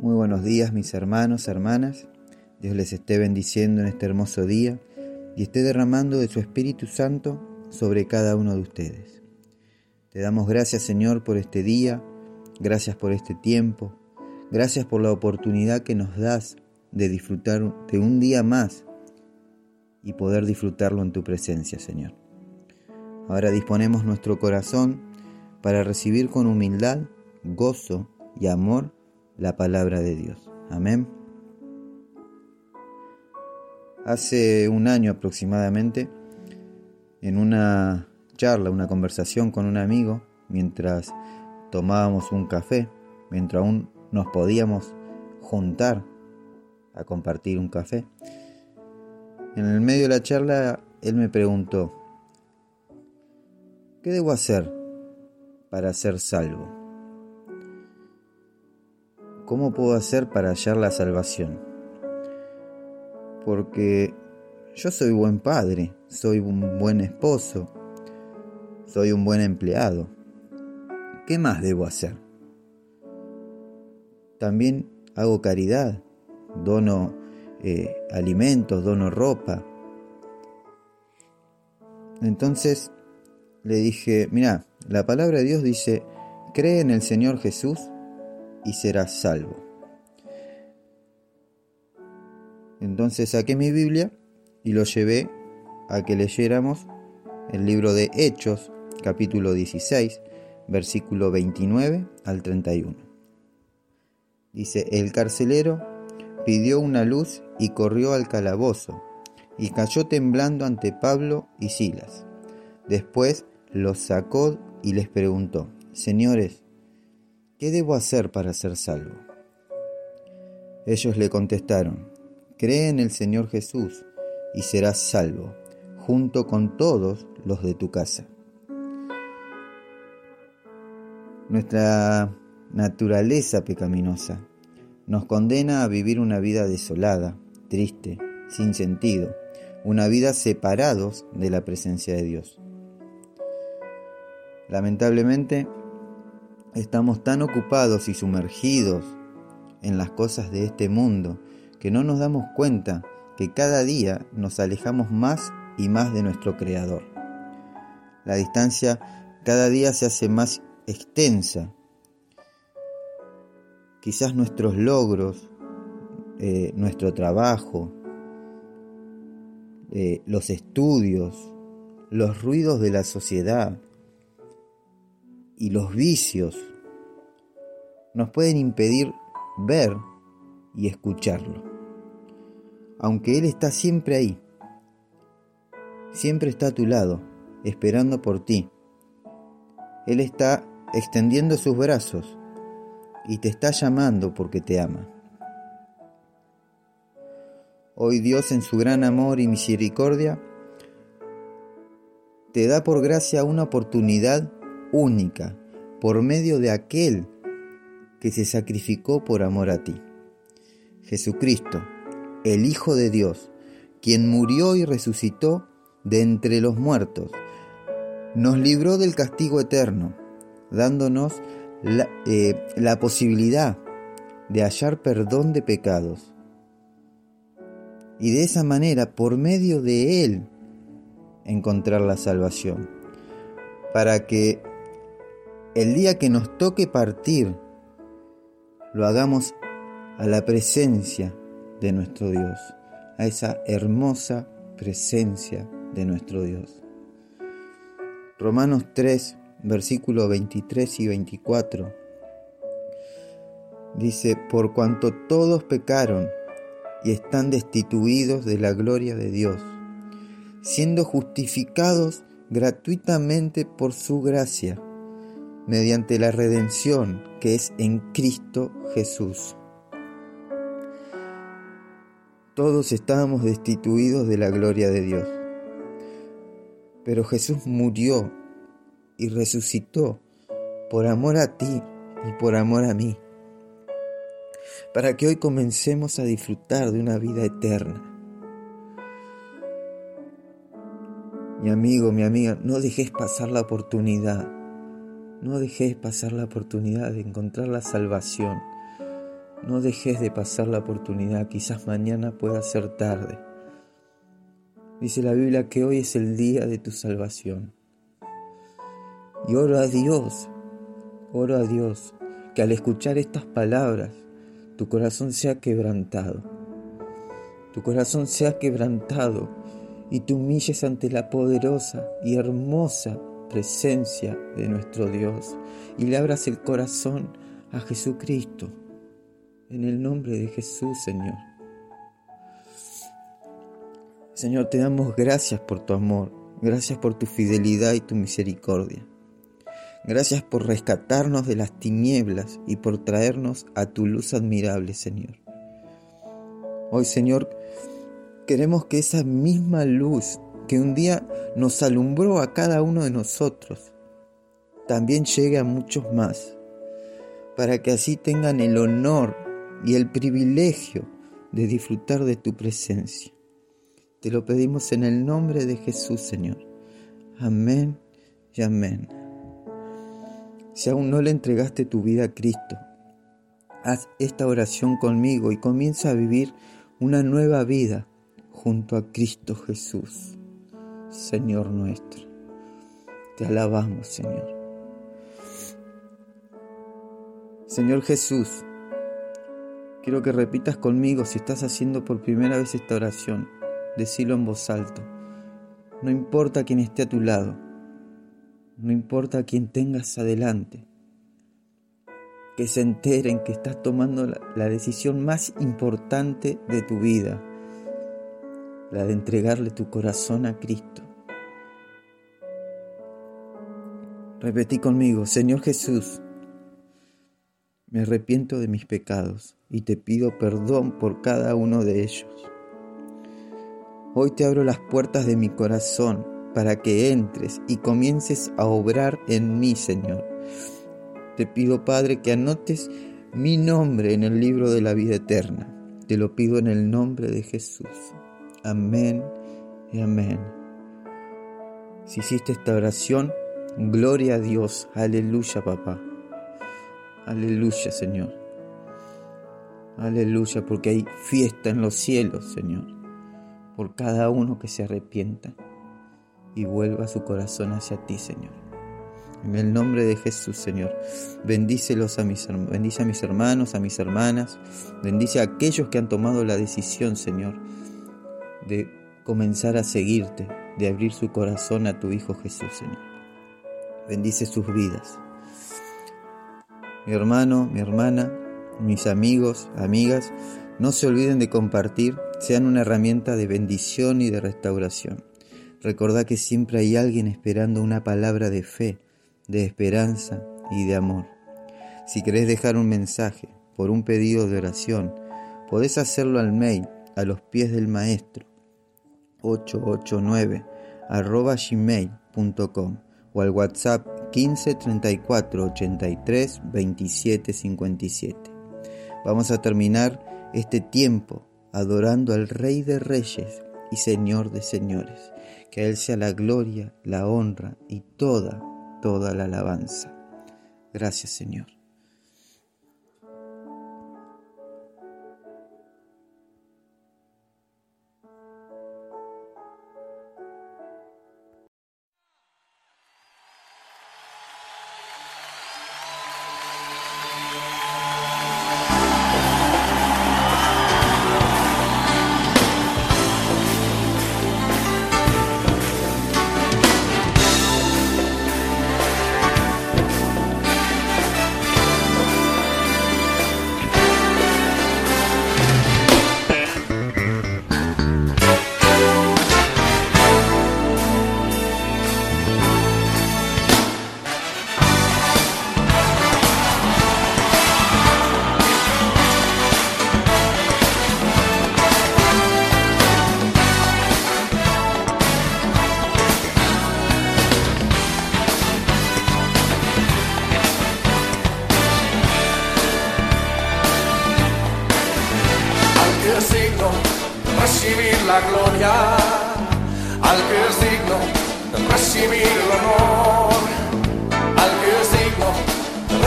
Muy buenos días mis hermanos, hermanas. Dios les esté bendiciendo en este hermoso día y esté derramando de su Espíritu Santo sobre cada uno de ustedes. Te damos gracias Señor por este día, gracias por este tiempo, gracias por la oportunidad que nos das de disfrutar de un día más y poder disfrutarlo en tu presencia Señor. Ahora disponemos nuestro corazón para recibir con humildad, gozo y amor la palabra de Dios. Amén. Hace un año aproximadamente, en una charla, una conversación con un amigo, mientras tomábamos un café, mientras aún nos podíamos juntar a compartir un café, en el medio de la charla él me preguntó, ¿qué debo hacer para ser salvo? ¿Cómo puedo hacer para hallar la salvación? Porque yo soy buen padre, soy un buen esposo, soy un buen empleado. ¿Qué más debo hacer? También hago caridad, dono eh, alimentos, dono ropa. Entonces le dije, mira, la palabra de Dios dice, cree en el Señor Jesús y serás salvo. Entonces saqué mi Biblia y lo llevé a que leyéramos el libro de Hechos, capítulo 16, versículo 29 al 31. Dice, el carcelero pidió una luz y corrió al calabozo, y cayó temblando ante Pablo y Silas. Después los sacó y les preguntó, Señores, ¿qué debo hacer para ser salvo? Ellos le contestaron, cree en el Señor Jesús y serás salvo, junto con todos los de tu casa. Nuestra naturaleza pecaminosa nos condena a vivir una vida desolada, triste, sin sentido, una vida separados de la presencia de Dios. Lamentablemente, Estamos tan ocupados y sumergidos en las cosas de este mundo que no nos damos cuenta que cada día nos alejamos más y más de nuestro Creador. La distancia cada día se hace más extensa. Quizás nuestros logros, eh, nuestro trabajo, eh, los estudios, los ruidos de la sociedad, y los vicios nos pueden impedir ver y escucharlo. Aunque Él está siempre ahí, siempre está a tu lado, esperando por ti. Él está extendiendo sus brazos y te está llamando porque te ama. Hoy Dios en su gran amor y misericordia te da por gracia una oportunidad única por medio de aquel que se sacrificó por amor a ti. Jesucristo, el Hijo de Dios, quien murió y resucitó de entre los muertos, nos libró del castigo eterno, dándonos la, eh, la posibilidad de hallar perdón de pecados. Y de esa manera, por medio de Él, encontrar la salvación, para que el día que nos toque partir, lo hagamos a la presencia de nuestro Dios, a esa hermosa presencia de nuestro Dios. Romanos 3, versículos 23 y 24 dice, por cuanto todos pecaron y están destituidos de la gloria de Dios, siendo justificados gratuitamente por su gracia mediante la redención que es en Cristo Jesús. Todos estábamos destituidos de la gloria de Dios, pero Jesús murió y resucitó por amor a ti y por amor a mí, para que hoy comencemos a disfrutar de una vida eterna. Mi amigo, mi amiga, no dejes pasar la oportunidad no dejes pasar la oportunidad de encontrar la salvación. No dejes de pasar la oportunidad, quizás mañana pueda ser tarde. Dice la Biblia que hoy es el día de tu salvación. Y oro a Dios, oro a Dios, que al escuchar estas palabras, tu corazón sea quebrantado. Tu corazón sea quebrantado y te humilles ante la poderosa y hermosa presencia de nuestro Dios y le abras el corazón a Jesucristo. En el nombre de Jesús, Señor. Señor, te damos gracias por tu amor, gracias por tu fidelidad y tu misericordia. Gracias por rescatarnos de las tinieblas y por traernos a tu luz admirable, Señor. Hoy, Señor, queremos que esa misma luz que un día nos alumbró a cada uno de nosotros, también llegue a muchos más, para que así tengan el honor y el privilegio de disfrutar de tu presencia. Te lo pedimos en el nombre de Jesús, Señor. Amén y amén. Si aún no le entregaste tu vida a Cristo, haz esta oración conmigo y comienza a vivir una nueva vida junto a Cristo Jesús, Señor nuestro. Te alabamos, Señor. Señor Jesús, quiero que repitas conmigo si estás haciendo por primera vez esta oración. Decilo en voz alta. No importa quién esté a tu lado no importa quién tengas adelante, que se enteren que estás tomando la, decisión más importante de tu vida, la de entregarle tu corazón a Cristo. Repetí conmigo, Señor Jesús, me arrepiento de mis pecados y te pido perdón por cada uno de ellos. Hoy te abro las puertas de mi corazón para que entres y comiences a obrar en mí, Señor. Te pido, Padre, que anotes mi nombre en el libro de la vida eterna. Te lo pido en el nombre de Jesús. Amén y amén. Si hiciste esta oración, gloria a Dios. Aleluya, papá. Aleluya, Señor. Aleluya, porque hay fiesta en los cielos, Señor, por cada uno que se arrepienta y vuelva su corazón hacia ti, Señor. En el nombre de Jesús, Señor, bendícelos a mis, bendice a mis hermanos, a mis hermanas, bendice a aquellos que han tomado la decisión, Señor, de comenzar a seguirte, de abrir su corazón a tu Hijo Jesús, Señor. Bendice sus vidas. Mi hermano, mi hermana, mis amigos, amigas, no se olviden de compartir, sean una herramienta de bendición y de restauración. Recordá que siempre hay alguien esperando una palabra de fe, de esperanza y de amor. Si querés dejar un mensaje por un pedido de oración, podés hacerlo al mail a los pies del maestro 889 arroba gmail.com o al WhatsApp 15 34 83 27 57. Vamos a terminar este tiempo adorando al Rey de Reyes y Señor de Señores que a Él sea la gloria, la honra y toda, toda la alabanza. Gracias Señor.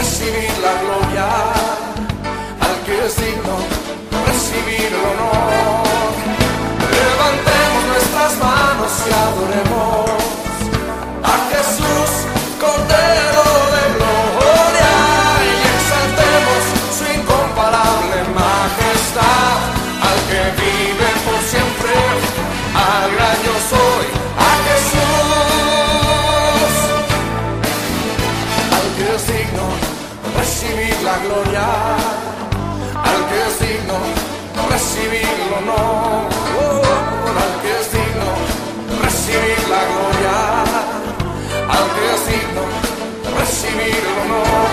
recibir la gloria, al que es digno recibir el honor. Levantemos nuestras manos y adoremos.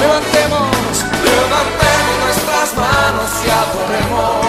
Levantemos, levantemos nuestras manos y adoremos